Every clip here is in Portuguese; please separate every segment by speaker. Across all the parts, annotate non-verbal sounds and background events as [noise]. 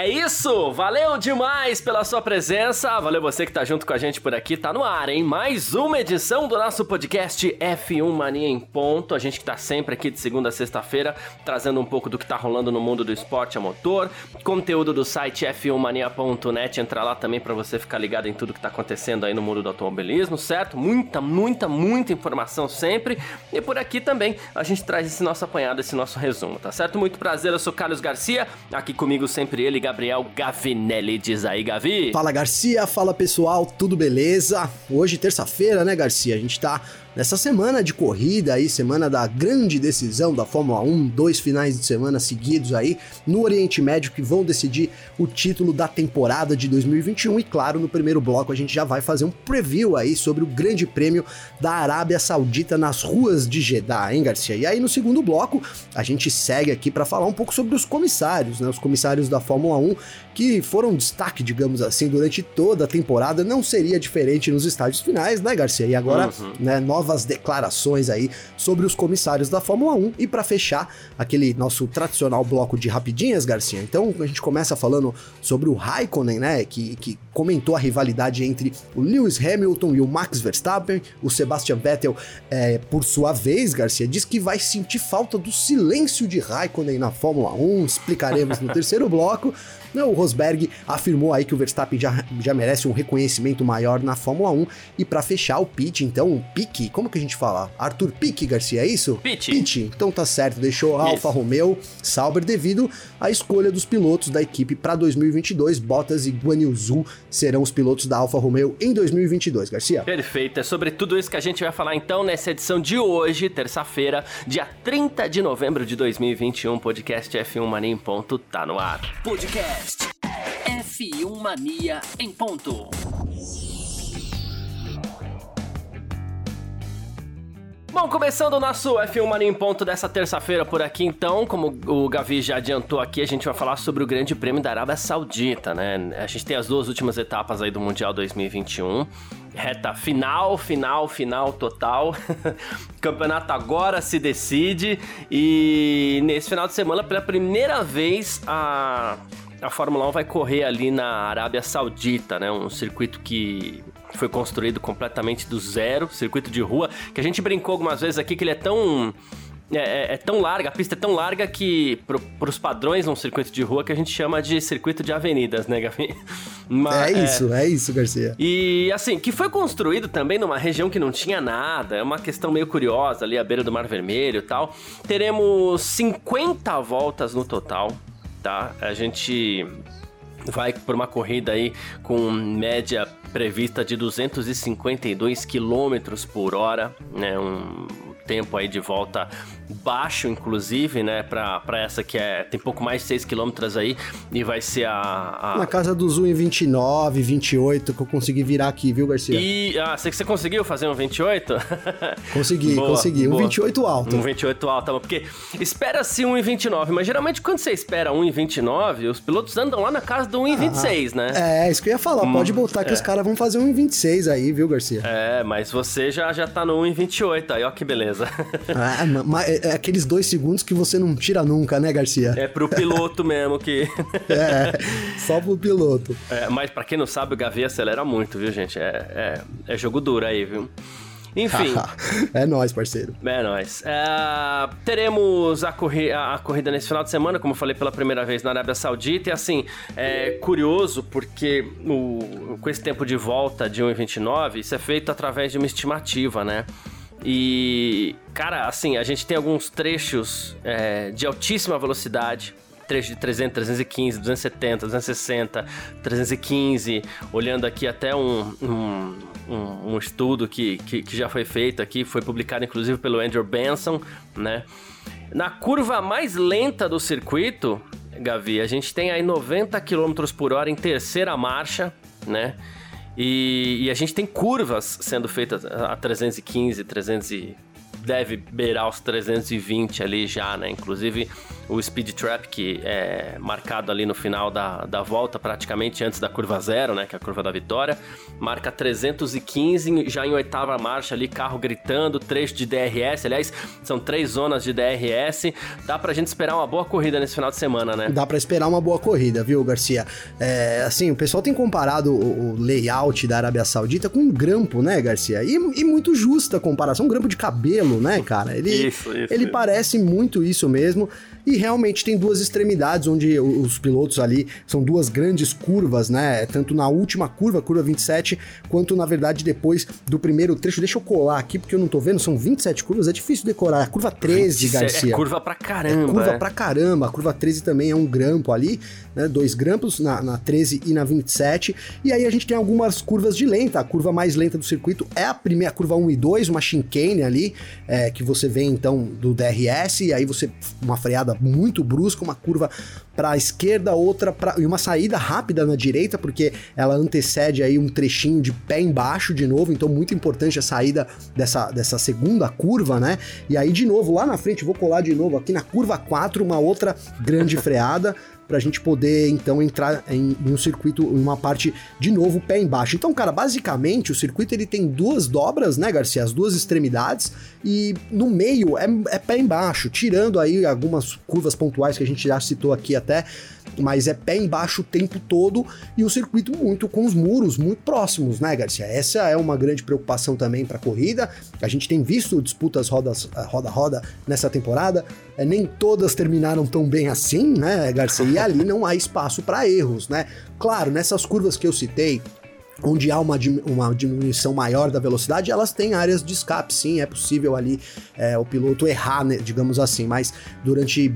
Speaker 1: É isso! Valeu demais pela sua presença. Valeu você que tá junto com a gente por aqui. Tá no ar, hein? Mais uma edição do nosso podcast F1 Mania em Ponto. A gente que tá sempre aqui de segunda a sexta-feira, trazendo um pouco do que tá rolando no mundo do esporte a motor. Conteúdo do site f1mania.net. Entra lá também para você ficar ligado em tudo que tá acontecendo aí no mundo do automobilismo, certo? Muita, muita, muita informação sempre. E por aqui também a gente traz esse nosso apanhado, esse nosso resumo, tá certo? Muito prazer, eu sou Carlos Garcia. Aqui comigo sempre ele, Gabriel Gavinelli. Diz aí, Gavi.
Speaker 2: Fala Garcia, fala pessoal, tudo beleza? Hoje, terça-feira, né, Garcia? A gente tá Nessa semana de corrida aí, semana da grande decisão da Fórmula 1, dois finais de semana seguidos aí no Oriente Médio que vão decidir o título da temporada de 2021 e claro, no primeiro bloco a gente já vai fazer um preview aí sobre o Grande Prêmio da Arábia Saudita nas ruas de Jeddah, hein, Garcia? E aí no segundo bloco a gente segue aqui para falar um pouco sobre os comissários, né? Os comissários da Fórmula 1 que foram destaque, digamos assim, durante toda a temporada, não seria diferente nos estádios finais, né, Garcia? E agora, uhum. né, novas declarações aí sobre os comissários da Fórmula 1 e para fechar aquele nosso tradicional bloco de rapidinhas, Garcia. Então, a gente começa falando sobre o Raikkonen, né, que, que comentou a rivalidade entre o Lewis Hamilton e o Max Verstappen. O Sebastian Vettel, é, por sua vez, Garcia, diz que vai sentir falta do silêncio de Raikkonen na Fórmula 1. Explicaremos no [laughs] terceiro bloco. O Rosberg afirmou aí que o Verstappen já, já merece um reconhecimento maior na Fórmula 1. E para fechar o pitch, então, o Pique, como que a gente fala? Arthur Pique, Garcia, é isso?
Speaker 1: Pitch.
Speaker 2: Pitch, então tá certo, deixou a Alfa Romeo, Sauber devido à escolha dos pilotos da equipe para 2022. Bottas e Guan Yu Zhu serão os pilotos da Alfa Romeo em 2022, Garcia.
Speaker 1: Perfeito, é sobre tudo isso que a gente vai falar então nessa edição de hoje, terça-feira, dia 30 de novembro de 2021, podcast F1 Mania em ponto tá no ar.
Speaker 3: Podcast Podcast F1 Mania em ponto.
Speaker 1: Bom, começando o nosso F1 Mania em ponto dessa terça-feira por aqui, então, como o Gavi já adiantou aqui, a gente vai falar sobre o Grande Prêmio da Arábia Saudita, né? A gente tem as duas últimas etapas aí do Mundial 2021 reta final, final, final total. [laughs] campeonato agora se decide e nesse final de semana, pela primeira vez, a a Fórmula 1 vai correr ali na Arábia Saudita, né? Um circuito que foi construído completamente do zero, circuito de rua, que a gente brincou algumas vezes aqui que ele é tão é, é, é, tão larga, a pista é tão larga que, para os padrões num circuito de rua, que a gente chama de circuito de avenidas, né, Gavi? [laughs]
Speaker 2: Mas, é isso, é... é isso, Garcia.
Speaker 1: E assim, que foi construído também numa região que não tinha nada, é uma questão meio curiosa ali, à beira do Mar Vermelho e tal. Teremos 50 voltas no total, tá? A gente vai por uma corrida aí com média prevista de 252 km por hora, né? Um tempo aí de volta baixo, inclusive, né? Pra, pra essa que é tem pouco mais de 6 km aí e vai ser a, a...
Speaker 2: Na casa dos 1,29, 28 que eu consegui virar aqui, viu, Garcia?
Speaker 1: E ah, você, você conseguiu fazer um 28?
Speaker 2: Consegui, boa, consegui. Um 28 alto.
Speaker 1: Um 28 alto, porque espera-se 1,29, mas geralmente quando você espera 1,29, os pilotos andam lá na casa do 1,26, ah, né?
Speaker 2: É, isso que eu ia falar. Hum, Pode botar que é. os caras vão fazer 1,26 aí, viu, Garcia?
Speaker 1: É, mas você já, já tá no 1,28 aí, ó que beleza.
Speaker 2: Ah, mas é, é aqueles dois segundos que você não tira nunca, né, Garcia?
Speaker 1: É pro piloto mesmo que. [laughs]
Speaker 2: é, só pro piloto.
Speaker 1: É, mas para quem não sabe, o Gavi acelera muito, viu, gente? É, é, é jogo duro aí, viu? Enfim. [laughs]
Speaker 2: é nóis, parceiro.
Speaker 1: É nóis. É, teremos a, corri a, corrida nesse final de semana, como eu falei pela primeira vez na Arábia Saudita. E assim, é curioso porque o, com esse tempo de volta de 1,29, isso é feito através de uma estimativa, né? E, cara, assim, a gente tem alguns trechos é, de altíssima velocidade. Trecho de 300, 315, 270, 260, 315. Olhando aqui até um, um, um, estudo que, que, que já foi feito aqui, foi publicado inclusive pelo Andrew Benson, né? Na curva mais lenta do circuito, Gavi, a gente tem aí 90 km por hora em terceira marcha, né? E, e, a gente tem curvas sendo feitas a 315, 300 e deve beirar os 320 ali já, né? Inclusive o speed trap que é marcado ali no final da, da volta, praticamente antes da curva zero, né? Que é a curva da vitória, marca 315 já em oitava marcha ali, carro gritando, trecho de DRS. Aliás, são três zonas de DRS. Dá pra gente esperar uma boa corrida nesse final de semana, né?
Speaker 2: Dá pra esperar uma boa corrida, viu, Garcia? É, assim, o pessoal tem comparado o, o layout da Arábia Saudita com um grampo, né, Garcia? E, e muito justa a comparação, um grampo de cabelo, né, cara? Ele, isso, isso, ele isso. parece muito isso mesmo. E realmente tem duas extremidades onde os pilotos ali são duas grandes curvas, né? Tanto na última curva, curva 27, quanto na verdade depois do primeiro trecho. Deixa eu colar aqui porque eu não tô vendo, são 27 curvas, é difícil decorar. A curva 13, Garcia.
Speaker 1: É curva pra caramba.
Speaker 2: É curva é. pra caramba. A curva 13 também é um grampo ali, né? Dois grampos na, na 13 e na 27. E aí a gente tem algumas curvas de lenta. A curva mais lenta do circuito é a primeira, a curva 1 e 2, uma chicane ali, é, que você vê então do DRS, e aí você uma freada muito brusca, uma curva para a esquerda, outra para e uma saída rápida na direita, porque ela antecede aí um trechinho de pé embaixo de novo, então muito importante a saída dessa, dessa segunda curva, né? E aí de novo lá na frente, vou colar de novo aqui na curva 4, uma outra grande [laughs] freada para a gente poder então entrar em, em, um circuito, em uma parte de novo pé embaixo. Então, cara, basicamente o circuito ele tem duas dobras, né, Garcia? As duas extremidades e no meio é, é pé embaixo, tirando aí algumas curvas pontuais que a gente já citou aqui até mas é pé embaixo o tempo todo e o circuito muito com os muros muito próximos, né, Garcia? Essa é uma grande preocupação também para a corrida. A gente tem visto disputas roda-roda nessa temporada, é, nem todas terminaram tão bem assim, né, Garcia? E ali não há espaço para erros, né? Claro, nessas curvas que eu citei, onde há uma, uma diminuição maior da velocidade, elas têm áreas de escape, sim, é possível ali é, o piloto errar, né, digamos assim, mas durante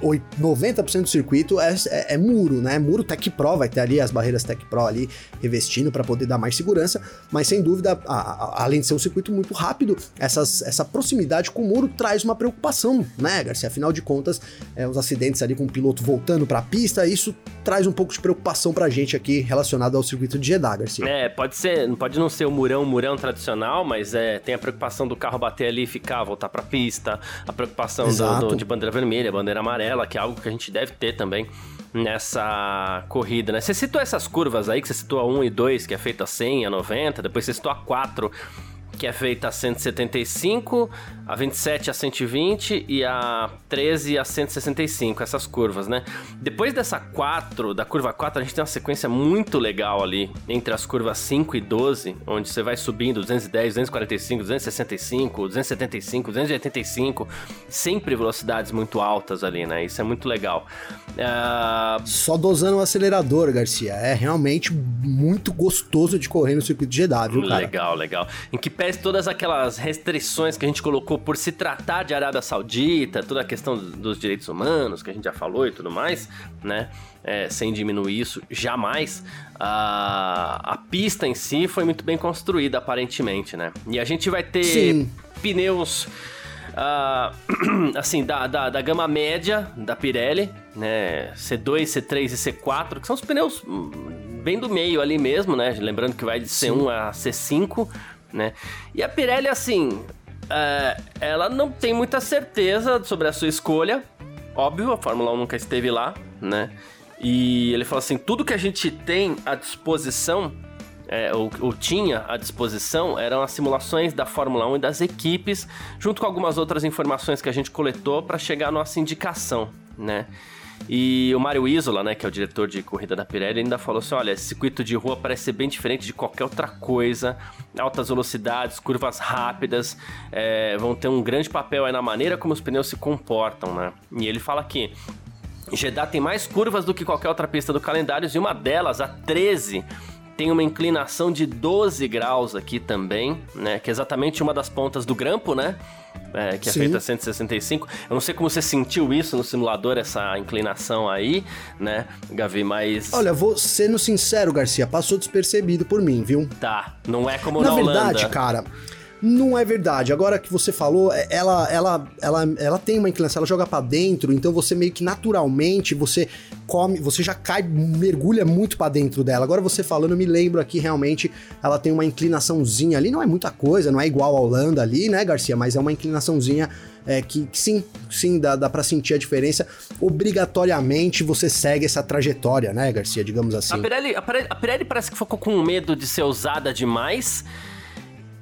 Speaker 2: 90% do circuito é, é, é, muro, né? Muro Tech Pro, vai ter ali as barreiras Tech Pro ali revestindo para poder dar mais segurança, mas sem dúvida, a, a, além de ser um circuito muito rápido, essas, essa proximidade com o muro traz uma preocupação, né, Garcia? Afinal de contas, é, os acidentes ali com o piloto voltando para a pista, isso traz um pouco de preocupação pra gente aqui relacionado ao circuito de Jeddah, Garcia.
Speaker 1: É, pode ser, pode não ser o murão, murão tradicional, mas é, tem a preocupação do carro bater ali e ficar, voltar pra pista, a preocupação do, do, de bandeira vermelha, bandeira amarela, que é algo que a gente deve ter também nessa corrida, né? Você citou essas curvas aí, que você citou a 1 e 2, que é feita a 100, a 90, depois você citou a 4, que é feita a 175, a 27 a 120 e a 13 a 165, essas curvas, né? Depois dessa 4, da curva 4, a gente tem uma sequência muito legal ali entre as curvas 5 e 12, onde você vai subindo 210, 245, 265, 275, 285, sempre velocidades muito altas ali, né? Isso é muito legal.
Speaker 2: Uh... Só dosando o acelerador, Garcia. É realmente muito gostoso de correr no circuito de Jeddah, viu, cara?
Speaker 1: Legal, legal. Em que todas aquelas restrições que a gente colocou por se tratar de Arábia Saudita, toda a questão dos direitos humanos que a gente já falou e tudo mais, né? É, sem diminuir isso, jamais. A, a pista em si foi muito bem construída, aparentemente, né? E a gente vai ter Sim. pneus. Uh, [clears throat] assim, da, da, da, gama média da Pirelli, né? C2, C3 e C4, que são os pneus hum, bem do meio ali mesmo, né? Lembrando que vai de C1 a C5, né? E a Pirelli, assim, é, ela não tem muita certeza sobre a sua escolha. Óbvio, a Fórmula 1 nunca esteve lá, né? E ele falou assim: tudo que a gente tem à disposição, é, ou, ou, tinha à disposição, eram as simulações da Fórmula 1 e das equipes, junto com algumas outras informações que a gente coletou para chegar à nossa indicação, né? E o Mário Isola, né, que é o diretor de corrida da Pirelli, ainda falou assim: olha, esse circuito de rua parece ser bem diferente de qualquer outra coisa. Altas velocidades, curvas rápidas, é, vão ter um grande papel aí na maneira como os pneus se comportam, né? E ele fala que Jeddah tem mais curvas do que qualquer outra pista do calendário, e uma delas, a 13, tem uma inclinação de 12 graus aqui também, né? Que é exatamente uma das pontas do grampo, né? É, que é Sim. feita a 165. Eu não sei como você sentiu isso no simulador, essa inclinação aí, né, Gavi, mas.
Speaker 2: Olha, vou sendo sincero, Garcia, passou despercebido por mim, viu?
Speaker 1: Tá, não é como
Speaker 2: na
Speaker 1: na
Speaker 2: verdade, cara. Não é verdade. Agora que você falou, é, ela, ela, ela, ela tem uma inclinação, ela joga para dentro, então você meio que naturalmente você come, você já cai, mergulha muito para dentro dela. Agora você falando, eu me lembro aqui realmente, ela tem uma inclinaçãozinha ali, não é muita coisa, não é igual a Holanda ali, né, Garcia? Mas é uma inclinaçãozinha é, que, que, sim, sim, dá, dá para sentir a diferença. Obrigatoriamente você segue essa trajetória, né, Garcia? Digamos assim.
Speaker 1: A Pirelli, a Pirelli, a Pirelli parece que ficou com medo de ser usada demais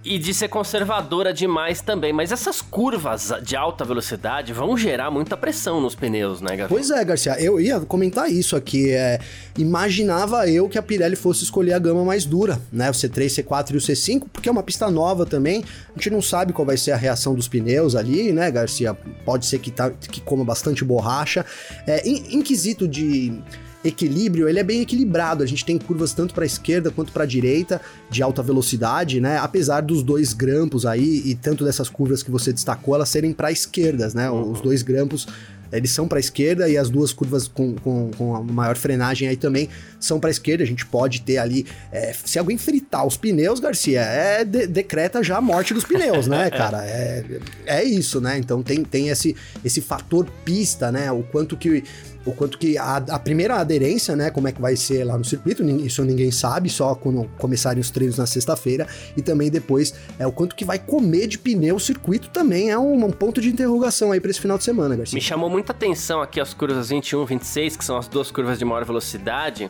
Speaker 1: e de ser conservadora demais também. Mas essas curvas de alta velocidade vão gerar muita pressão nos pneus, né, Garcia?
Speaker 2: Pois é, Garcia. Eu ia comentar isso aqui. É, imaginava eu que a Pirelli fosse escolher a gama mais dura, né? O C3, C4 e o C5, porque é uma pista nova também. A gente não sabe qual vai ser a reação dos pneus ali, né, Garcia? Pode ser que, tá, que coma bastante borracha. É, em, em quesito de equilíbrio, ele é bem equilibrado. A gente tem curvas tanto para a esquerda quanto para a direita de alta velocidade, né? Apesar dos dois grampos aí e tanto dessas curvas que você destacou, elas serem para esquerdas, né? Uhum. Os dois grampos eles são para a esquerda e as duas curvas com, com, com a maior frenagem aí também são para a esquerda. A gente pode ter ali. É, se alguém fritar os pneus, Garcia, é de, decreta já a morte dos pneus, né, [laughs] cara? É, é isso, né? Então tem, tem esse, esse fator pista, né? O quanto que o quanto que a, a, primeira aderência, né, como é que vai ser lá no circuito, isso ninguém sabe, só quando começarem os treinos na sexta-feira, e também depois é o quanto que vai comer de pneu o circuito também é um, um ponto de interrogação aí para esse final de semana, Garcia.
Speaker 1: Me chamou muita atenção aqui as curvas 21 e 26, que são as duas curvas de maior velocidade,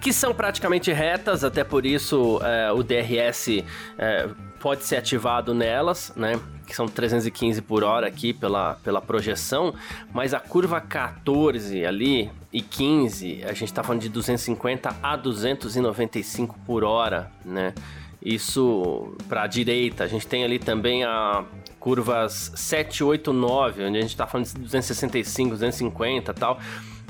Speaker 1: que são praticamente retas, até por isso é, o DRS é, pode ser ativado nelas, né? Que são 315 por hora aqui pela, pela projeção, mas a curva 14 ali e 15, a gente tá falando de 250 a 295 por hora, né? Isso para a direita. A gente tem ali também a curvas 7, 8, 9, onde a gente tá falando de 265, 250 e tal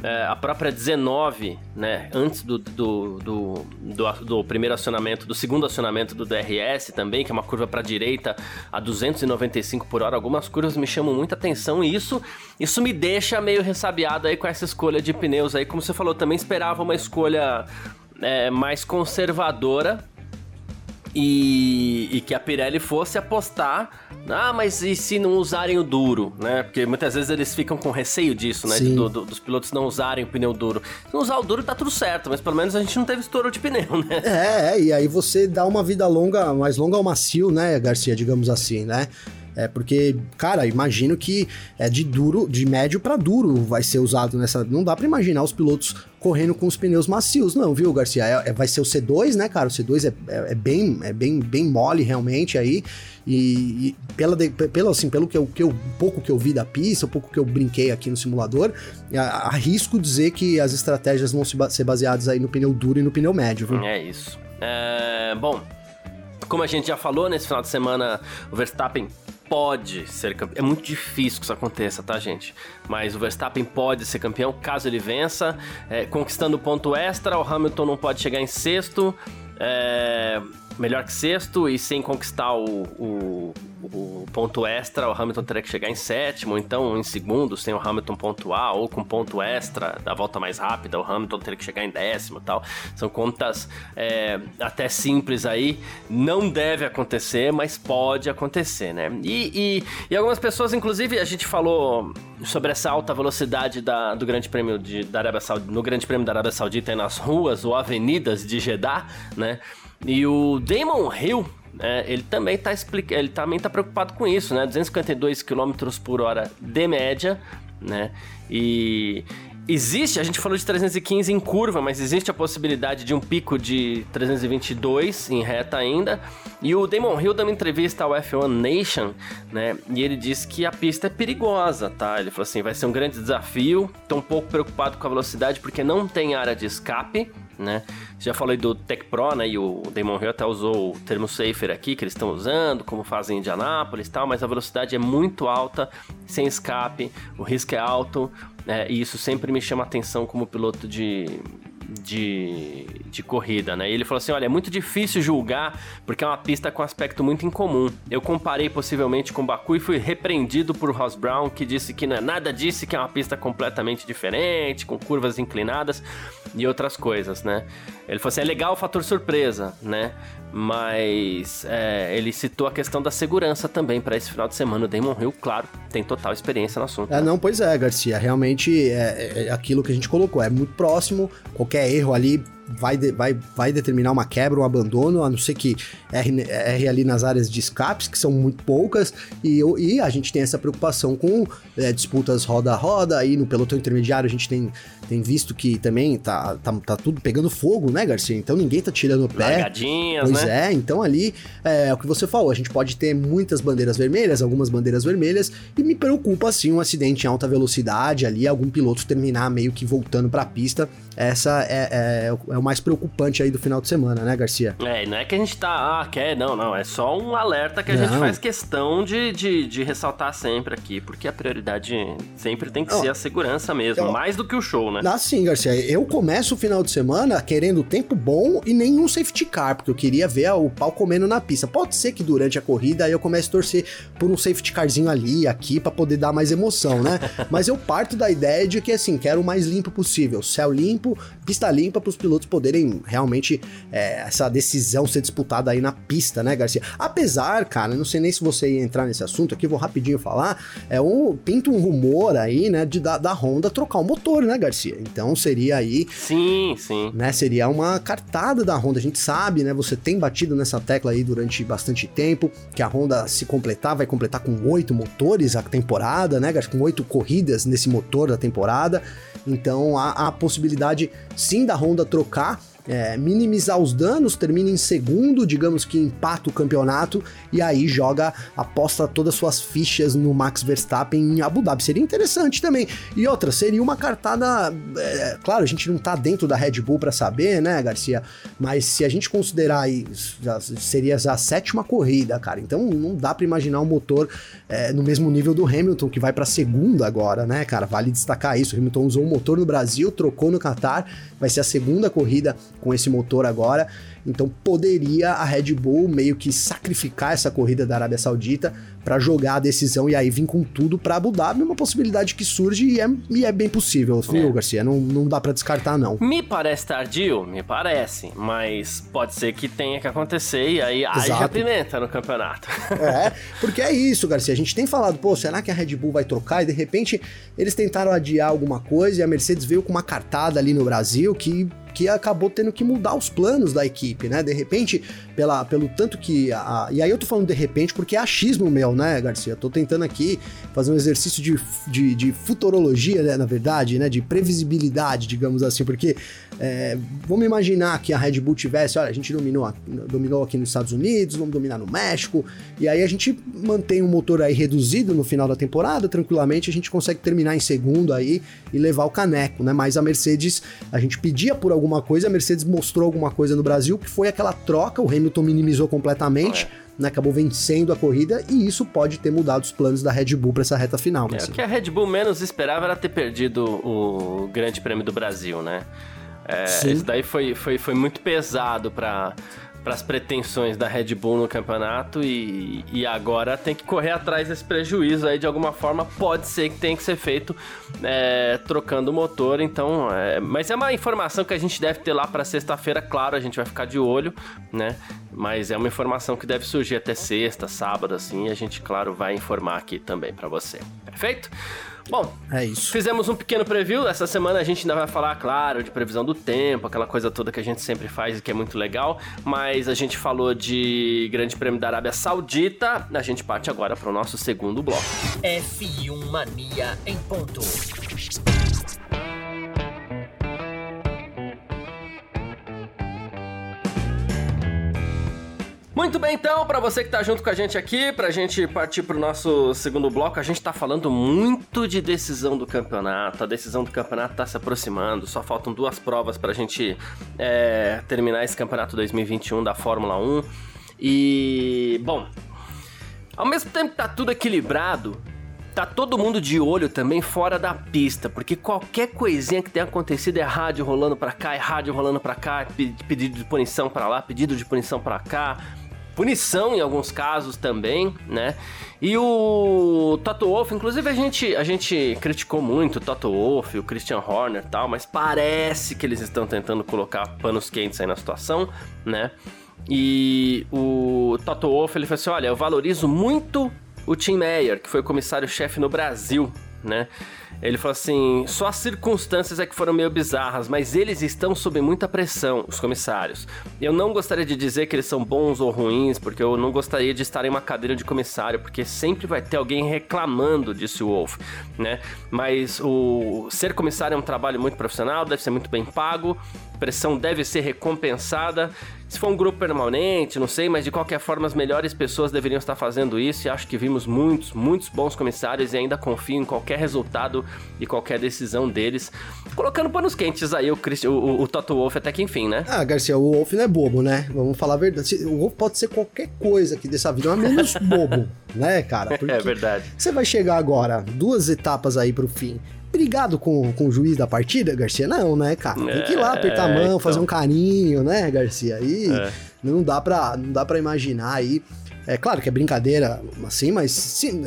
Speaker 1: é, a própria 19, né, antes do, do, do, do, do primeiro acionamento, do segundo acionamento do DRS também, que é uma curva para a direita a 295 por hora, algumas curvas me chamam muita atenção e isso, isso me deixa meio ressabiado aí com essa escolha de pneus aí, como você falou, também esperava uma escolha é, mais conservadora e, e, que a Pirelli fosse apostar. Ah, mas e se não usarem o duro, né? Porque muitas vezes eles ficam com receio disso, né? Do, do, dos pilotos não usarem o pneu duro. Se não usar o duro tá tudo certo, mas pelo menos a gente não teve estouro de pneu, né?
Speaker 2: É, é e aí você dá uma vida longa, mais longa ao macio, né, Garcia, digamos assim, né? É porque, cara, imagino que é de duro, de médio para duro vai ser usado nessa. Não dá para imaginar os pilotos correndo com os pneus macios, não, viu, Garcia? É, é, vai ser o C2, né, cara? O C2 é, é, é, bem, é bem, bem mole realmente aí. E, e pela, pela, assim, pelo que eu, que eu, pouco que eu vi da pista, o pouco que eu brinquei aqui no simulador, arrisco dizer que as estratégias vão ser baseadas aí no pneu duro e no pneu médio, viu?
Speaker 1: É isso. É, bom, como a gente já falou, nesse final de semana o Verstappen pode ser campeão. É muito difícil que isso aconteça, tá, gente? Mas o Verstappen pode ser campeão caso ele vença, é, conquistando ponto extra. O Hamilton não pode chegar em sexto. É, melhor que sexto e sem conquistar o, o, o, ponto extra, o Hamilton teria que chegar em sétimo, então em segundo, sem o Hamilton pontuar, ou com ponto extra da volta mais rápida, o Hamilton teria que chegar em décimo tal. São contas é, até simples aí, não deve acontecer, mas pode acontecer, né? E, e, e, algumas pessoas, inclusive, a gente falou sobre essa alta velocidade da, do Grande Prêmio de, da Arábia Saudita, no Grande Prêmio da Arábia Saudita nas ruas ou avenidas de Jeddah, né? E o Damon Hill, é, ele também está ele também tá preocupado com isso, né? 252 km por hora de média, né? E existe, a gente falou de 315 em curva, mas existe a possibilidade de um pico de 322 em reta ainda. E o Damon Hill uma entrevista ao F1 Nation, né? E ele disse que a pista é perigosa, tá? Ele falou assim: vai ser um grande desafio. Tô um pouco preocupado com a velocidade porque não tem área de escape, né? Já falei do Tech Pro, né? E o Damon Hill até usou o termo safer aqui, que eles estão usando, como fazem em Indianápolis e tal, mas a velocidade é muito alta, sem escape, o risco é alto, né? E isso sempre me chama atenção como piloto de, de, de corrida, né? E ele falou assim: olha, é muito difícil julgar porque é uma pista com aspecto muito incomum. Eu comparei possivelmente com Baku e fui repreendido por Ross Brown, que disse que não é nada disso, que é uma pista completamente diferente, com curvas inclinadas e outras coisas, né? Ele falou assim: é legal o fator surpresa, né? Mas é, ele citou a questão da segurança também para esse final de semana. O Damon Hill, claro, tem total experiência no assunto.
Speaker 2: É, não, pois é, Garcia. Realmente é, é, é aquilo que a gente colocou. É muito próximo. Qualquer erro ali vai, de, vai, vai determinar uma quebra, um abandono, a não ser que erre, erre ali nas áreas de escapes, que são muito poucas, e, e a gente tem essa preocupação com é, disputas roda a roda, aí no pelotão intermediário a gente tem, tem visto que também tá, tá, tá tudo pegando fogo, né, Garcia? Então ninguém tá tirando o pé.
Speaker 1: Largadinhas,
Speaker 2: pois
Speaker 1: né?
Speaker 2: é, então ali é, é o que você falou, a gente pode ter muitas bandeiras vermelhas, algumas bandeiras vermelhas, e me preocupa assim um acidente em alta velocidade ali, algum piloto terminar meio que voltando para a pista. Essa é, é, é o mais preocupante aí do final de semana, né, Garcia?
Speaker 1: É, não é que a gente tá, ah, quer, não, não, é só um alerta que a não. gente faz questão de, de, de, ressaltar sempre aqui, porque a prioridade sempre tem que oh, ser a segurança mesmo, oh, mais do que o show, né?
Speaker 2: Ah, sim, Garcia, eu começo o final de semana querendo tempo bom e nenhum safety car, porque eu queria ver o pau comendo na pista. Pode ser que durante a corrida aí eu comece a torcer por um safety carzinho ali, aqui, para poder dar mais emoção, né? [laughs] Mas eu parto da ideia de que, assim, quero o mais limpo possível, céu limpo, pista limpa para os pilotos poderem realmente é, essa decisão ser disputada aí na pista, né, Garcia? Apesar, cara, não sei nem se você ia entrar nesse assunto aqui, vou rapidinho falar, é um pinta um rumor aí, né, de da, da Honda trocar o motor, né, Garcia? Então seria aí,
Speaker 1: sim, sim,
Speaker 2: né, seria uma cartada da Honda. A gente sabe, né, você tem batido nessa tecla aí durante bastante tempo que a Honda se completar vai completar com oito motores a temporada, né, Garcia? Com oito corridas nesse motor da temporada. Então há, há a possibilidade sim da Honda trocar é, minimizar os danos, termina em segundo, digamos que empata o campeonato e aí joga, aposta todas suas fichas no Max Verstappen em Abu Dhabi. Seria interessante também. E outra, seria uma cartada. É, claro, a gente não tá dentro da Red Bull para saber, né, Garcia? Mas se a gente considerar aí, seria a sétima corrida, cara. Então não dá para imaginar um motor é, no mesmo nível do Hamilton, que vai para segunda agora, né, cara? Vale destacar isso. O Hamilton usou um motor no Brasil, trocou no Qatar, vai ser a segunda corrida com esse motor agora. Então poderia a Red Bull meio que sacrificar essa corrida da Arábia Saudita para jogar a decisão e aí vir com tudo para Abu Dhabi, uma possibilidade que surge e é, e é bem possível, viu, é. Garcia? Não, não dá para descartar, não.
Speaker 1: Me parece tardio, me parece, mas pode ser que tenha que acontecer e aí Exato. haja pimenta no campeonato. [laughs]
Speaker 2: É, porque é isso, Garcia. A gente tem falado, pô, será que a Red Bull vai trocar? E de repente eles tentaram adiar alguma coisa e a Mercedes veio com uma cartada ali no Brasil que que acabou tendo que mudar os planos da equipe, né? De repente, pela, pelo tanto que. A, e aí eu tô falando de repente porque é achismo meu, né, Garcia? Tô tentando aqui fazer um exercício de, de, de futurologia, né, na verdade, né? De previsibilidade, digamos assim, porque é, vamos imaginar que a Red Bull tivesse, olha, a gente dominou, dominou aqui nos Estados Unidos, vamos dominar no México, e aí a gente mantém um motor aí reduzido no final da temporada, tranquilamente a gente consegue terminar em segundo aí e levar o caneco, né? Mas a Mercedes, a gente pedia por alguma coisa, a Mercedes mostrou alguma coisa no Brasil, que foi aquela troca, o Hamilton minimizou completamente. É. Né, acabou vencendo a corrida e isso pode ter mudado os planos da Red Bull para essa reta final.
Speaker 1: É, o que a Red Bull menos esperava era ter perdido o Grande Prêmio do Brasil, né? É, isso daí foi, foi, foi muito pesado para para as pretensões da Red Bull no campeonato e, e agora tem que correr atrás desse prejuízo aí de alguma forma. Pode ser que tenha que ser feito é, trocando o motor, então. É, mas é uma informação que a gente deve ter lá para sexta-feira, claro, a gente vai ficar de olho, né? Mas é uma informação que deve surgir até sexta, sábado, assim, e a gente, claro, vai informar aqui também para você. Perfeito? Bom, é isso. Fizemos um pequeno preview. Essa semana a gente ainda vai falar, claro, de previsão do tempo, aquela coisa toda que a gente sempre faz e que é muito legal. Mas a gente falou de Grande Prêmio da Arábia Saudita. A gente parte agora para o nosso segundo bloco.
Speaker 3: F1 Mania em ponto.
Speaker 1: Muito bem, então, para você que tá junto com a gente aqui, pra gente partir pro nosso segundo bloco, a gente tá falando muito de decisão do campeonato. A decisão do campeonato tá se aproximando, só faltam duas provas pra gente é, terminar esse campeonato 2021 da Fórmula 1. E, bom, ao mesmo tempo que tá tudo equilibrado, tá todo mundo de olho também fora da pista, porque qualquer coisinha que tenha acontecido é rádio rolando para cá, é rádio rolando para cá, pedido de punição para lá, pedido de punição para cá, punição em alguns casos também, né? E o Toto Wolff, inclusive a gente, a gente criticou muito o Toto Wolff, o Christian Horner e tal, mas parece que eles estão tentando colocar panos quentes aí na situação, né? E o Toto Wolff, ele falou assim, olha, eu valorizo muito o Tim Meyer, que foi o comissário-chefe no Brasil, né? Ele falou assim: só as circunstâncias é que foram meio bizarras, mas eles estão sob muita pressão, os comissários. Eu não gostaria de dizer que eles são bons ou ruins, porque eu não gostaria de estar em uma cadeira de comissário, porque sempre vai ter alguém reclamando, disse o Wolf, né? Mas o ser comissário é um trabalho muito profissional, deve ser muito bem pago, pressão deve ser recompensada. Se for um grupo permanente, não sei, mas de qualquer forma as melhores pessoas deveriam estar fazendo isso e acho que vimos muitos, muitos bons comissários e ainda confio em qualquer resultado e qualquer decisão deles. Colocando panos quentes aí o, Christ, o, o, o Toto Wolff até que enfim, né?
Speaker 2: Ah, Garcia, o Wolff não é bobo, né? Vamos falar a verdade. O Wolff pode ser qualquer coisa aqui dessa vida, mas menos [laughs] bobo, né, cara?
Speaker 1: Porque é verdade.
Speaker 2: Você vai chegar agora, duas etapas aí pro fim brigado com, com o juiz da partida, Garcia? Não, né, cara? Tem que ir lá apertar a mão, então... fazer um carinho, né, Garcia? Aí é. não dá pra, não dá pra imaginar aí. É claro que é brincadeira, assim, mas sim,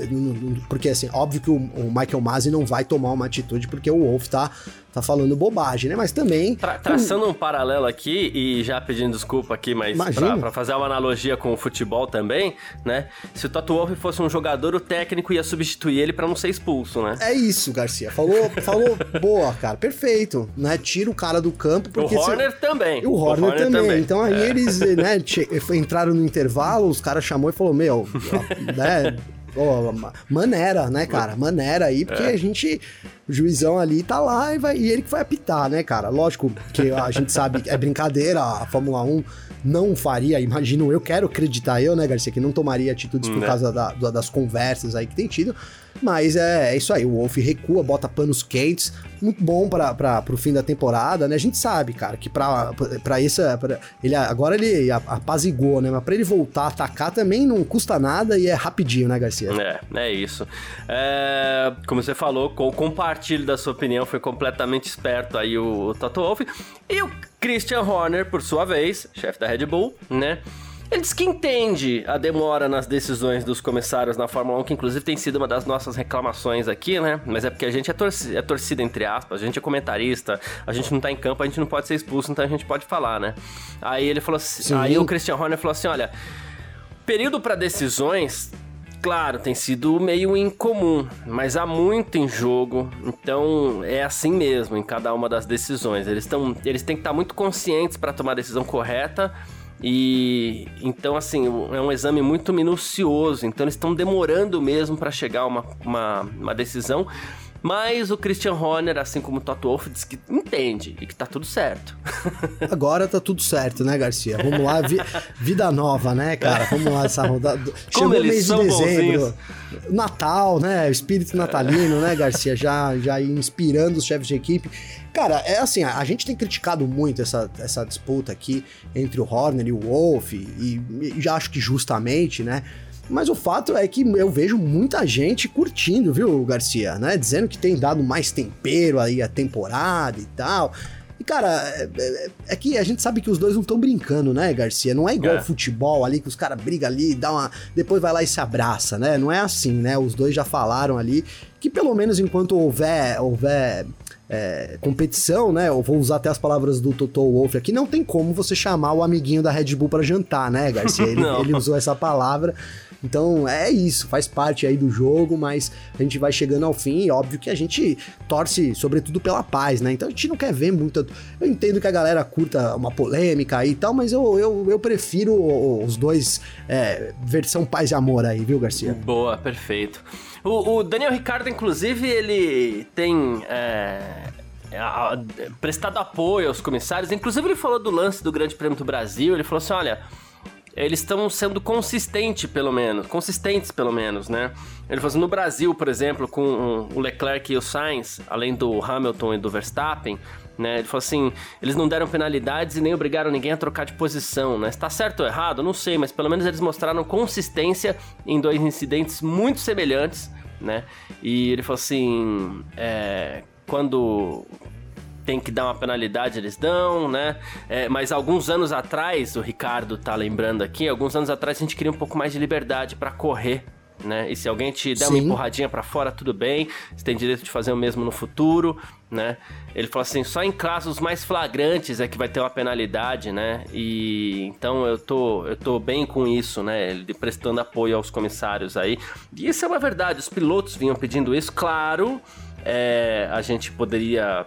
Speaker 2: porque assim, óbvio que o, o Michael Masi não vai tomar uma atitude porque o Wolf tá tá falando bobagem, né? Mas também.
Speaker 1: Tra traçando um paralelo aqui e já pedindo desculpa aqui, mas pra, pra, fazer uma analogia com o futebol também, né? Se o Toto Wolff fosse um jogador, o técnico ia substituir ele para não ser expulso, né?
Speaker 2: É isso, Garcia. Falou, falou [laughs] boa, cara. Perfeito, né? Tira o cara do campo porque.
Speaker 1: O Horner se... também.
Speaker 2: O Horner, o Horner também. também. Então aí é. eles, né, [laughs] entraram no intervalo, os caras chamou e falou: Meu, [laughs] né? Oh, maneira, né, cara? Maneira aí, porque é. a gente. O juizão ali tá lá e, vai, e ele que vai apitar, né, cara? Lógico que a gente sabe é brincadeira, a Fórmula 1 não faria, imagino eu, quero acreditar eu, né, Garcia, que não tomaria atitudes por né? causa da, das conversas aí que tem tido. Mas é, é isso aí, o Wolf recua, bota panos quentes, muito bom para pro fim da temporada, né? A gente sabe, cara, que pra, pra isso, pra, ele, agora ele apazigou, né? Mas pra ele voltar a atacar também não custa nada e é rapidinho, né, Garcia?
Speaker 1: É, é isso. É, como você falou, com o compartilho da sua opinião, foi completamente esperto aí o, o Toto Wolff. E o Christian Horner, por sua vez, chefe da Red Bull, né? Ele diz que entende a demora nas decisões dos comissários na Fórmula 1, que inclusive tem sido uma das nossas reclamações aqui, né? Mas é porque a gente é torcida, é torcida entre aspas, a gente é comentarista, a gente não tá em campo, a gente não pode ser expulso, então a gente pode falar, né? Aí ele falou assim, Sim. aí o Christian Horner falou assim, olha, período para decisões claro, tem sido meio incomum, mas há muito em jogo, então é assim mesmo em cada uma das decisões. Eles, tão, eles têm que estar muito conscientes para tomar a decisão correta e então, assim, é um exame muito minucioso. Então, eles estão demorando mesmo para chegar a uma, uma, uma, decisão. Mas o Christian Horner, assim como o Toto Wolff, diz que entende e que tá tudo certo.
Speaker 2: Agora tá tudo certo, né, Garcia? Vamos lá, vi, vida nova, né, cara? Vamos lá, essa rodada.
Speaker 1: Chegou o mês de dezembro. Bonzinhos.
Speaker 2: Natal, né? Espírito natalino, né, Garcia? Já, já inspirando os chefes de equipe. Cara, é assim, a, gente tem criticado muito essa, essa disputa aqui entre o Horner e o Wolf, e, e já acho que justamente, né? Mas o fato é que eu vejo muita gente curtindo, viu, Garcia, né? Dizendo que tem dado mais tempero aí a temporada e tal. E, cara, é, é, é que a gente sabe que os dois não estão brincando, né, Garcia? Não é igual é. futebol ali, que os caras brigam ali, dá uma. Depois vai lá e se abraça, né? Não é assim, né? Os dois já falaram ali que pelo menos enquanto houver, houver é, competição, né? Eu vou usar até as palavras do Toto Wolff aqui. Não tem como você chamar o amiguinho da Red Bull para jantar, né, Garcia? [laughs] Ele, ele, usou essa palavra. Então é isso, faz parte aí do jogo, mas a gente vai chegando ao fim e óbvio que a gente torce sobretudo pela paz, né? Então a gente não quer ver muita. Eu entendo que a galera curta uma polêmica aí e tal, mas eu, eu, eu prefiro os dois é, versão paz e amor aí, viu, Garcia?
Speaker 1: Boa, perfeito. O, o Daniel Ricardo, inclusive, ele tem. É prestado apoio aos comissários. Inclusive, ele falou do lance do Grande Prêmio do Brasil. Ele falou assim: olha, eles estão sendo consistentes, pelo menos. Consistentes, pelo menos, né? Ele falou assim, no Brasil, por exemplo, com o Leclerc e o Sainz, além do Hamilton e do Verstappen, né? Ele falou assim, eles não deram penalidades e nem obrigaram ninguém a trocar de posição, né? Está certo ou errado? Não sei, mas pelo menos eles mostraram consistência em dois incidentes muito semelhantes, né? E ele falou assim, é, quando tem que dar uma penalidade, eles dão, né? É, mas alguns anos atrás, o Ricardo tá lembrando aqui, alguns anos atrás a gente queria um pouco mais de liberdade para correr né? E se alguém te der Sim. uma empurradinha para fora, tudo bem, você tem direito de fazer o mesmo no futuro, né? Ele falou assim, só em casos mais flagrantes é que vai ter uma penalidade, né? E então eu tô, eu tô bem com isso, né? Ele prestando apoio aos comissários aí. E isso é uma verdade, os pilotos vinham pedindo isso, claro. É, a gente poderia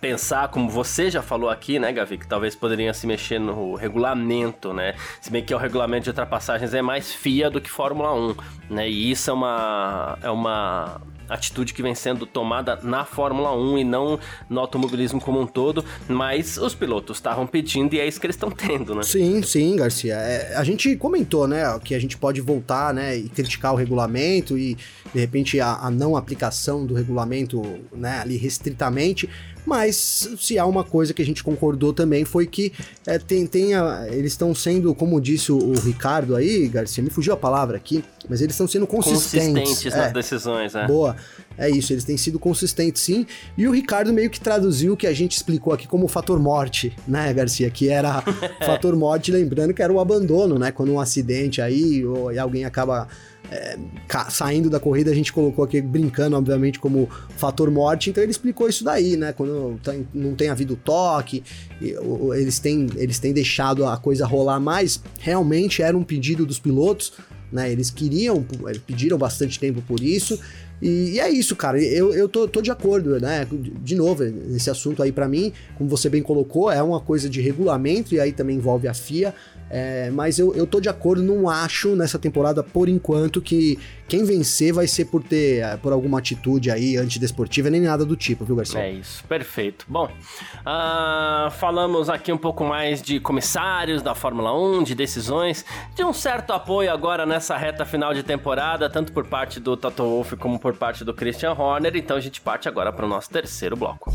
Speaker 1: pensar, como você já falou aqui, né, Gavi, que talvez poderiam se mexer no regulamento, né? Se bem que o regulamento de ultrapassagens é mais FIA do que Fórmula 1, né? E isso é uma é uma atitude que vem sendo tomada na Fórmula 1 e não no automobilismo como um todo, mas os pilotos estavam pedindo e é isso que eles estão tendo, né?
Speaker 2: Sim, sim, Garcia. É, a gente comentou, né, que a gente pode voltar, né, e criticar o regulamento e, de repente, a, a não aplicação do regulamento, né, ali restritamente, mas se há uma coisa que a gente concordou também foi que é, tem, tem a, eles estão sendo, como disse o, o, Ricardo aí, Garcia, me fugiu a palavra aqui, mas eles estão sendo consistentes.
Speaker 1: Consistentes nas é, decisões, é.
Speaker 2: Boa. É isso, eles têm sido consistentes sim. E o Ricardo meio que traduziu o que a gente explicou aqui como fator morte, né, Garcia? Que era [laughs] fator morte, lembrando que era o abandono, né? Quando um acidente aí, ou alguém acaba é, saindo da corrida, a gente colocou aqui brincando, obviamente, como fator morte, então ele explicou isso daí, né? Quando tem, não tem havido toque, eles têm, eles têm deixado a coisa rolar mais, realmente era um pedido dos pilotos, né? Eles queriam, pediram bastante tempo por isso, e, e, é isso, cara. Eu, eu tô, tô de acordo, né? De novo, esse assunto aí para mim, como você bem colocou, é uma coisa de regulamento e aí também envolve a FIA. É, mas eu, eu tô de acordo, não acho nessa temporada, por enquanto, que quem vencer vai ser por ter é, por alguma atitude aí antidesportiva, nem nada do tipo, viu, Garcia?
Speaker 1: É isso, perfeito. Bom, uh, falamos aqui um pouco mais de comissários da Fórmula 1, de decisões, de um certo apoio agora nessa reta final de temporada, tanto por parte do Toto Wolff como por parte do Christian Horner. Então a gente parte agora para o nosso terceiro bloco.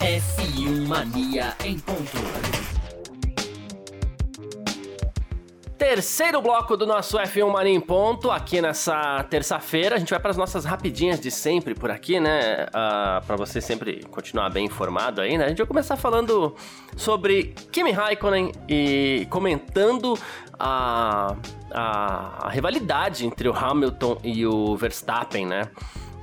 Speaker 3: F1 Mania em ponto.
Speaker 1: Terceiro bloco do nosso F1 Mania em Ponto, aqui nessa terça-feira. A gente vai para as nossas rapidinhas de sempre por aqui, né? Uh, ah, para você sempre continuar bem informado aí, né? A gente vai começar falando sobre Kimi Raikkonen e comentando a, a, a rivalidade entre o Hamilton e o Verstappen, né?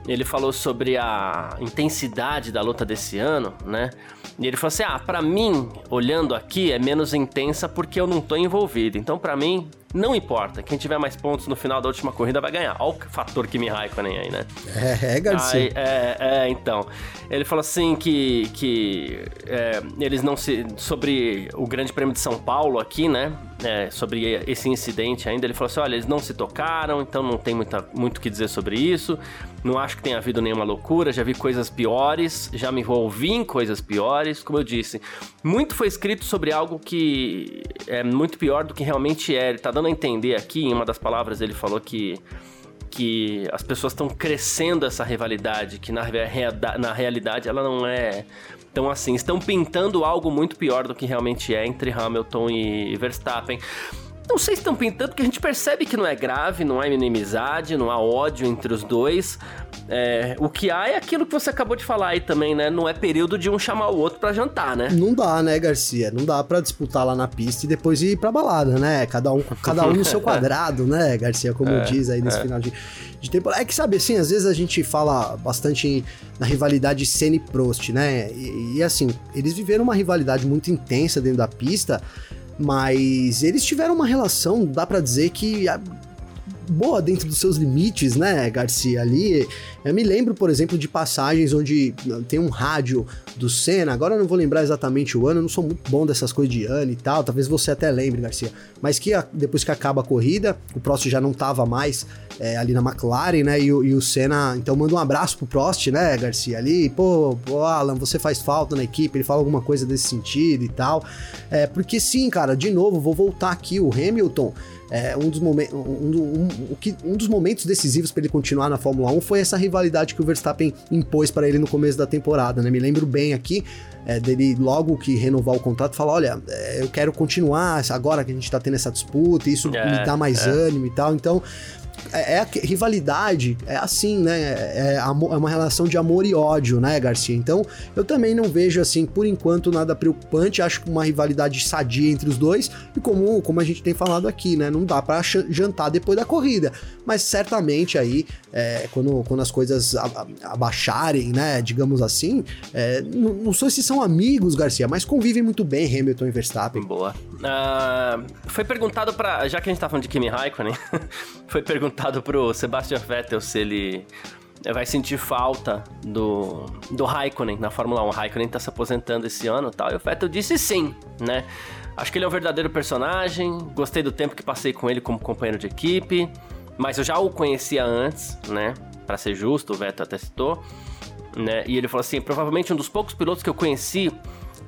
Speaker 1: Ele falou sobre a intensidade da luta desse ano, né? E ele falou assim: ah, pra mim, olhando aqui, é menos intensa porque eu não tô envolvido. Então, para mim, não importa. Quem tiver mais pontos no final da última corrida vai ganhar. Olha o fator Kimi Raikkonen aí, né?
Speaker 2: É, é Garcia. Aí,
Speaker 1: é, é, então. Ele falou assim que, que é, eles não se... Sobre o Grande Prêmio de São Paulo aqui, né? É, sobre esse incidente ainda, ele falou assim, olha, eles não se tocaram, então não tem muita, muito o que dizer sobre isso. Não acho que tenha havido nenhuma loucura, já vi coisas piores, já me envolvi em coisas piores. Como eu disse, muito foi escrito sobre algo que é muito pior do que realmente é. Ele tá dando a entender aqui, em uma das palavras ele falou que que as pessoas estão crescendo essa rivalidade, que na, na realidade ela não é tão assim. Estão pintando algo muito pior do que realmente é entre Hamilton e Verstappen. Não sei se estão pintando, porque a gente percebe que não é grave, não há inimizade, não há ódio entre os dois. É, o que há é aquilo que você acabou de falar aí também, né? Não é período de um chamar o outro para jantar, né?
Speaker 2: Não dá, né, Garcia? Não dá para disputar lá na pista e depois ir pra balada, né? Cada um, cada um no seu [laughs] quadrado, né, Garcia? Como é, diz aí nesse é. final de, de temporada. É que, sabe, assim, às vezes a gente fala bastante na rivalidade Senna e Prost, né? E, e assim, eles viveram uma rivalidade muito intensa dentro da pista mas eles tiveram uma relação, dá para dizer que boa dentro dos seus limites, né, Garcia? Ali, eu me lembro, por exemplo, de passagens onde tem um rádio do Senna, agora eu não vou lembrar exatamente o ano, eu não sou muito bom dessas coisas de ano e tal, talvez você até lembre, Garcia, mas que depois que acaba a corrida, o Prost já não tava mais é, ali na McLaren, né, e, e, o Senna, então manda um abraço pro Prost, né, Garcia, ali, pô, pô, Alan, você faz falta na equipe, ele fala alguma coisa desse sentido e tal, é, porque sim, cara, de novo, vou voltar aqui, o Hamilton, é, um, dos momentos, um, um, um, dos momentos decisivos para ele continuar na Fórmula 1 foi essa rivalidade que o Verstappen impôs para ele no começo da temporada, né? Me lembro bem aqui é, dele logo que renovar o contrato falar, olha, é, eu quero continuar agora que a gente tá tendo essa disputa, isso é, me dá mais é. ânimo e tal. Então, é, é rivalidade, é assim, né? É, é, uma relação de amor e ódio, né, Garcia? Então, eu também não vejo, assim, por enquanto, nada preocupante. Acho que uma rivalidade sadia entre os dois. E como, como a gente tem falado aqui, né? Não dá para jantar depois da corrida. Mas certamente aí, é, quando, quando as coisas abaixarem, né? Digamos assim, é, não, não sei se são amigos, Garcia, mas convivem muito bem Hamilton e Verstappen.
Speaker 1: Boa. Uh, foi perguntado para Já que a gente tá falando de Kimi Raikkonen, [laughs] foi perguntado pro Sebastian Vettel se ele vai sentir falta do, do Raikkonen na Fórmula 1. O Raikkonen tá se aposentando esse ano tal. E o Vettel disse sim, né? Acho que ele é um verdadeiro personagem. Gostei do tempo que passei com ele como companheiro de equipe. Mas eu já o conhecia antes, né? Para ser justo, o Vettel até citou. Né? E ele falou assim: provavelmente um dos poucos pilotos que eu conheci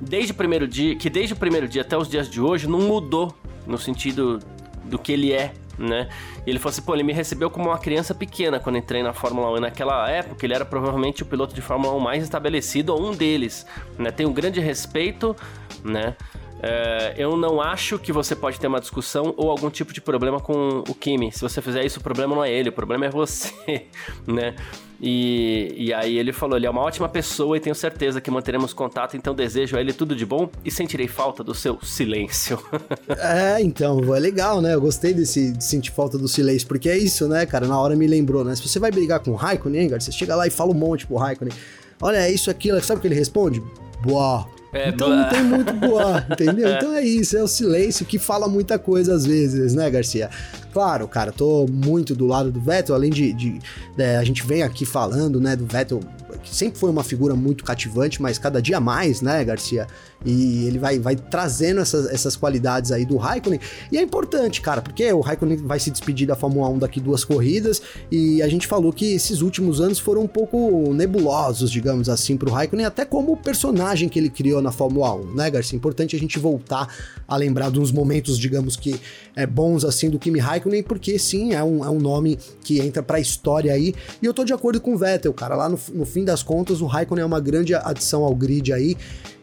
Speaker 1: desde o primeiro dia, que desde o primeiro dia até os dias de hoje não mudou no sentido do que ele é né? E ele falou assim, pô, ele me recebeu como uma criança pequena quando entrei na Fórmula 1. E naquela época, ele era provavelmente o piloto de Fórmula 1 mais estabelecido, ou um deles, né? Tenho um grande respeito, né? É, eu não acho que você pode ter uma discussão ou algum tipo de problema com o Kimi. Se você fizer isso, o problema não é ele, o problema é você, [laughs] né? E, e aí ele falou: ele é uma ótima pessoa e tenho certeza que manteremos contato, então desejo a ele tudo de bom e sentirei falta do seu silêncio. [laughs]
Speaker 2: é, então, é legal, né? Eu gostei desse, de sentir falta do silêncio, porque é isso, né, cara? Na hora me lembrou, né? Se você vai brigar com o Raikkonen, você chega lá e fala um monte pro Raikkonen: olha, é isso, aquilo, sabe o que ele responde? Boa. É, então não tem muito [laughs] boa, entendeu? Então é isso, é o silêncio que fala muita coisa às vezes, né, Garcia? Claro, cara, tô muito do lado do Vettel, além de, de, de é, a gente vem aqui falando, né, do Vettel, que sempre foi uma figura muito cativante, mas cada dia mais, né, Garcia? E ele vai, vai trazendo essas, essas qualidades aí do Raikkonen. E é importante, cara, porque o Raikkonen vai se despedir da Fórmula 1 daqui duas corridas. E a gente falou que esses últimos anos foram um pouco nebulosos, digamos assim, pro Raikkonen, até como o personagem que ele criou na Fórmula 1, né, Garcia? Importante a gente voltar a lembrar de uns momentos, digamos que é, bons assim do Kimi Raikkonen, porque sim, é um, é um nome que entra pra história aí. E eu tô de acordo com o Vettel, cara. Lá no, no fim das contas, o Raikkonen é uma grande adição ao grid aí.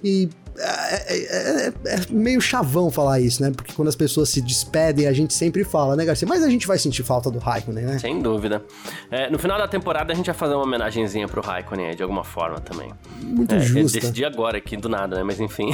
Speaker 2: E é, é, é, é, meio chavão falar isso, né? Porque quando as pessoas se despedem, a gente sempre fala, né, Garcia? Mas a gente vai sentir falta do Raikkonen, né?
Speaker 1: Sem dúvida. É, no final da temporada, a gente vai fazer uma homenagenzinha pro Raikkonen de alguma forma também.
Speaker 2: Muito é, justo.
Speaker 1: Decidi agora aqui do nada, né? Mas enfim.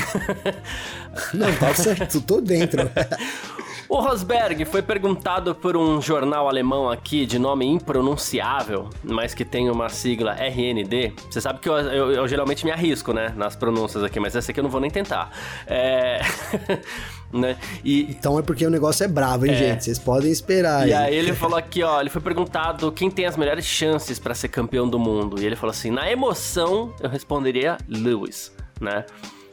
Speaker 2: Não, tá certo, tô dentro. [laughs]
Speaker 1: O Rosberg foi perguntado por um jornal alemão aqui de nome impronunciável, mas que tem uma sigla RND. Você sabe que eu, eu, eu geralmente me arrisco, né, nas pronúncias aqui, mas essa aqui eu não vou nem tentar. É... [laughs] né?
Speaker 2: E... Então é porque o negócio é bravo, hein, é... gente? Vocês podem esperar.
Speaker 1: E aí. aí ele falou aqui, ó, ele foi perguntado quem tem as melhores chances para ser campeão do mundo. E ele falou assim: na emoção, eu responderia Lewis, né?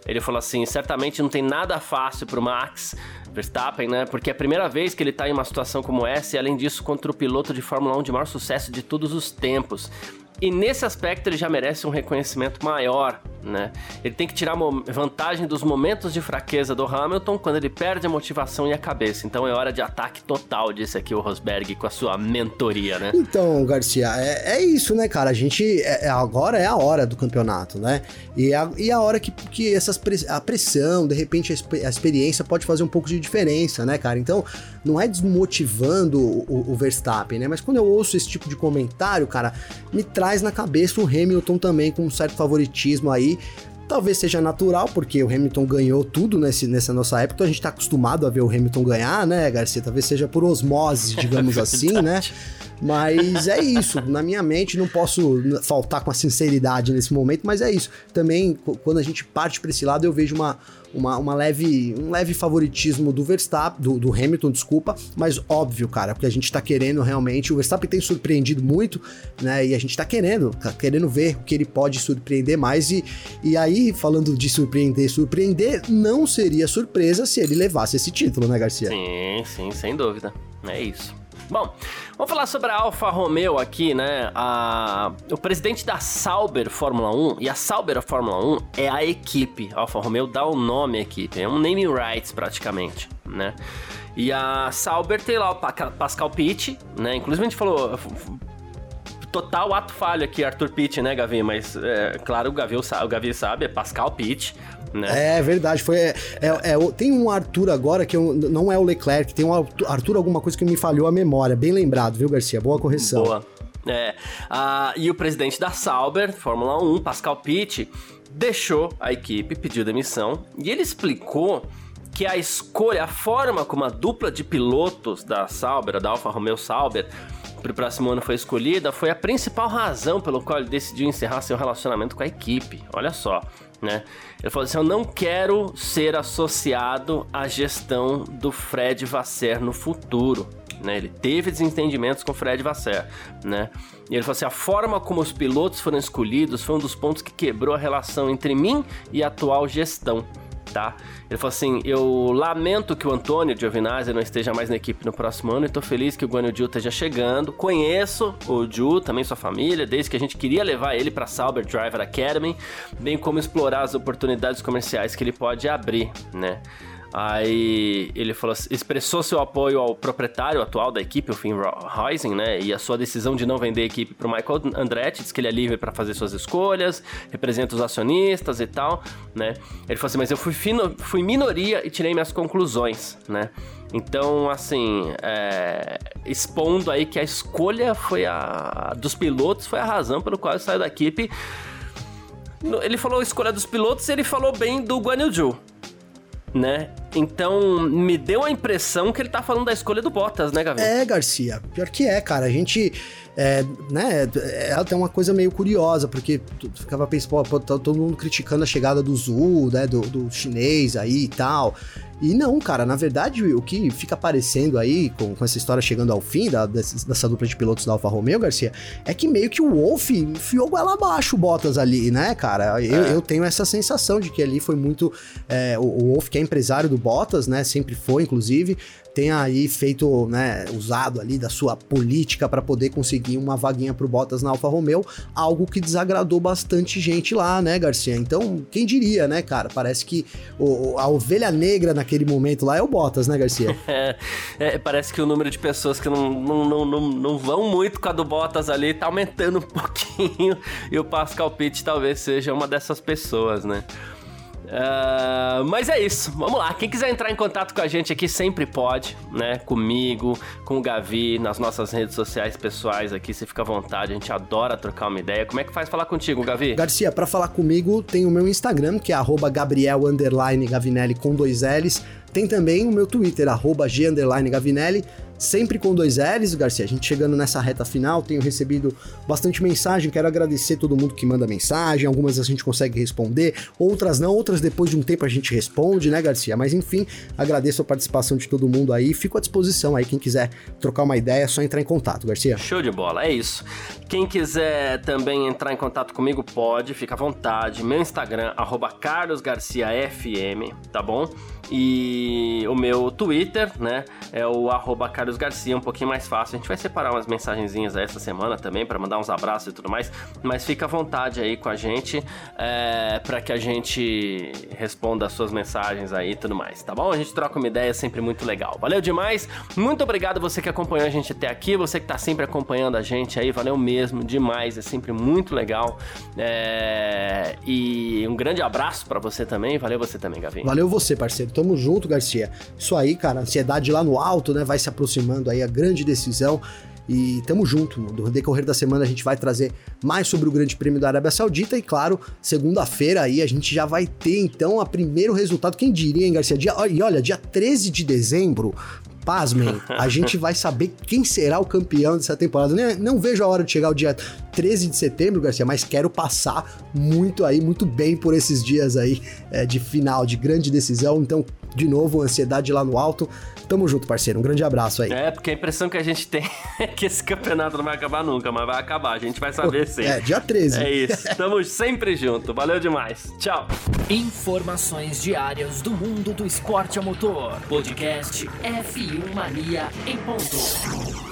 Speaker 1: Ele falou assim: certamente não tem nada fácil pro Max Verstappen, né? Porque é a primeira vez que ele tá em uma situação como essa, e além disso, contra o piloto de Fórmula 1 de maior sucesso de todos os tempos. E nesse aspecto ele já merece um reconhecimento maior, né? Ele tem que tirar vantagem dos momentos de fraqueza do Hamilton quando ele perde a motivação e a cabeça. Então é hora de ataque total, disse aqui o Rosberg com a sua mentoria, né?
Speaker 2: Então, Garcia, é, é isso, né, cara? A gente. É, é agora é a hora do campeonato, né? E a, e a hora que, que essas, a pressão, de repente a, experiência pode fazer um pouco de diferença, né, cara? Então, não é desmotivando o, o Verstappen, né? Mas quando eu ouço esse tipo de comentário, cara, me traz na cabeça o Hamilton também com um certo favoritismo aí. Talvez seja natural, porque o Hamilton ganhou tudo nesse, nessa nossa época, então a gente tá acostumado a ver o Hamilton ganhar, né, Garcia? Talvez seja por osmose, digamos [laughs] assim, né? Mas é isso, na minha mente não posso faltar com a sinceridade nesse momento, mas é isso. Também, quando a gente parte para esse lado, eu vejo uma, uma, uma, leve, um leve favoritismo do Verstappen, do, do, Hamilton, desculpa, mas óbvio, cara, porque a gente tá querendo realmente, o Verstappen tem surpreendido muito, né, e a gente tá querendo, tá querendo ver o que ele pode surpreender mais, e, e aí, falando de surpreender, surpreender, não seria surpresa se ele levasse esse título, né, Garcia?
Speaker 1: Sim, sim, sem dúvida, é isso. Bom, vamos falar sobre a Alfa Romeo aqui, né? A... O presidente da Sauber Fórmula 1, e a Sauber Fórmula 1 é a equipe. A Alfa Romeo dá o nome à equipe, é um naming rights praticamente, né? E a Sauber tem lá o Pascal Pitt, né? Inclusive a gente falou total ato falho aqui, Arthur Pitt, né, Gavi? Mas, é, claro, o Gavi, o Gavi sabe, é Pascal Pitt. Né?
Speaker 2: É verdade, foi. É, é, é, tem um Arthur agora que eu, não é o Leclerc, tem um Arthur alguma coisa que me falhou a memória. Bem lembrado, viu, Garcia? Boa correção.
Speaker 1: Boa. É. Uh, e o presidente da Sauber, Fórmula 1, Pascal Pitt, deixou a equipe, pediu demissão e ele explicou que a escolha, a forma como a dupla de pilotos da Sauber, da Alfa Romeo Sauber, para o próximo ano foi escolhida, foi a principal razão pelo qual ele decidiu encerrar seu relacionamento com a equipe. Olha só, né? Ele falou assim: Eu não quero ser associado à gestão do Fred Vasser no futuro. Né? Ele teve desentendimentos com o Fred Vasser, né? E ele falou assim: a forma como os pilotos foram escolhidos foi um dos pontos que quebrou a relação entre mim e a atual gestão tá? Ele falou assim: Eu lamento que o Antônio Giovinazzi não esteja mais na equipe no próximo ano e tô feliz que o Guanyu Ju esteja chegando. Conheço o Ju, também sua família, desde que a gente queria levar ele para Sauber Driver Academy, bem como explorar as oportunidades comerciais que ele pode abrir, né? Aí ele falou, expressou seu apoio ao proprietário atual da equipe, o Finn Rising, né? E a sua decisão de não vender a equipe para Michael Andretti, diz que ele é livre para fazer suas escolhas, representa os acionistas e tal, né? Ele falou assim, mas eu fui, fino, fui minoria e tirei minhas conclusões, né? Então, assim, é, expondo aí que a escolha foi a dos pilotos foi a razão pelo qual ele saiu da equipe. Ele falou a escolha dos pilotos e ele falou bem do Guan Yu né? Então, me deu a impressão que ele tá falando da escolha do Bottas, né, Gavi?
Speaker 2: É, Garcia. Pior que é, cara. A gente. É, né, ela tem uma coisa meio curiosa, porque ficava pensando, pô, tá todo mundo criticando a chegada do Zhu, né, do, do chinês aí e tal. E não, cara, na verdade, o que fica aparecendo aí, com, com essa história chegando ao fim da, dessa, dessa, dupla de pilotos da Alfa Romeo, Garcia, é que meio que o Wolf enfiou ela abaixo o Bottas ali, né, cara? Eu, é. eu, tenho essa sensação de que ali foi muito. É, o, o Wolf, que é empresário do Bottas, né, sempre foi, inclusive, tenha aí feito, né, usado ali da sua política para poder conseguir uma vaguinha pro Bottas na Alfa Romeo, algo que desagradou bastante gente lá, né, Garcia? Então, quem diria, né, cara? Parece que o, a ovelha negra naquele momento lá é o Bottas, né, Garcia? [laughs]
Speaker 1: É, é, parece que o número de pessoas que não, não, não, não, não vão muito com a do Bottas ali tá aumentando um [laughs] pouquinho e o Pascal Pitt talvez seja uma dessas pessoas, né? Uh, mas é isso, vamos lá. Quem quiser entrar em contato com a gente aqui sempre pode, né? Comigo, com o Gavi, nas nossas redes sociais pessoais aqui, você fica à vontade, a gente adora trocar uma ideia. Como é que faz falar contigo, Gavi?
Speaker 2: Garcia, para falar comigo tem o meu Instagram, que é Gabriel Gavinelli com dois L's. Tem também o meu Twitter, arroba G Gavinelli sempre com dois L's, Garcia. A gente chegando nessa reta final, tenho recebido bastante mensagem. Quero agradecer todo mundo que manda mensagem. Algumas a gente consegue responder, outras não, outras depois de um tempo a gente responde, né, Garcia? Mas enfim, agradeço a participação de todo mundo aí. Fico à disposição aí. Quem quiser trocar uma ideia, é só entrar em contato, Garcia.
Speaker 1: Show de bola, é isso. Quem quiser também entrar em contato comigo, pode, fica à vontade. Meu Instagram, carlosgarciafm, tá bom? E o meu Twitter, né, é o arroba Carlos Garcia, um pouquinho mais fácil. A gente vai separar umas mensagenzinhas essa semana também para mandar uns abraços e tudo mais, mas fica à vontade aí com a gente é, para que a gente responda as suas mensagens aí e tudo mais, tá bom? A gente troca uma ideia sempre muito legal. Valeu demais, muito obrigado você que acompanhou a gente até aqui, você que tá sempre acompanhando a gente aí, valeu mesmo demais, é sempre muito legal. É, e um grande abraço para você também, valeu você também, Gavinho.
Speaker 2: Valeu você, parceiro. Tamo junto, Garcia. Isso aí, cara, ansiedade lá no alto, né? Vai se aproximando aí a grande decisão. E tamo junto. No decorrer da semana a gente vai trazer mais sobre o Grande Prêmio da Arábia Saudita. E claro, segunda-feira aí a gente já vai ter então o primeiro resultado. Quem diria, hein, Garcia? Dia, e olha, dia 13 de dezembro, pasmem, a gente vai saber quem será o campeão dessa temporada. Não, não vejo a hora de chegar o dia 13 de setembro, Garcia, mas quero passar muito aí, muito bem por esses dias aí é, de final, de grande decisão. Então, de novo, ansiedade lá no alto. Tamo junto, parceiro. Um grande abraço aí.
Speaker 1: É, porque a impressão que a gente tem [laughs] é que esse campeonato não vai acabar nunca, mas vai acabar. A gente vai saber sim.
Speaker 2: É, dia 13.
Speaker 1: É isso. Tamo sempre junto. Valeu demais. Tchau.
Speaker 3: Informações diárias do mundo do esporte a motor. Podcast F1 Mania em ponto.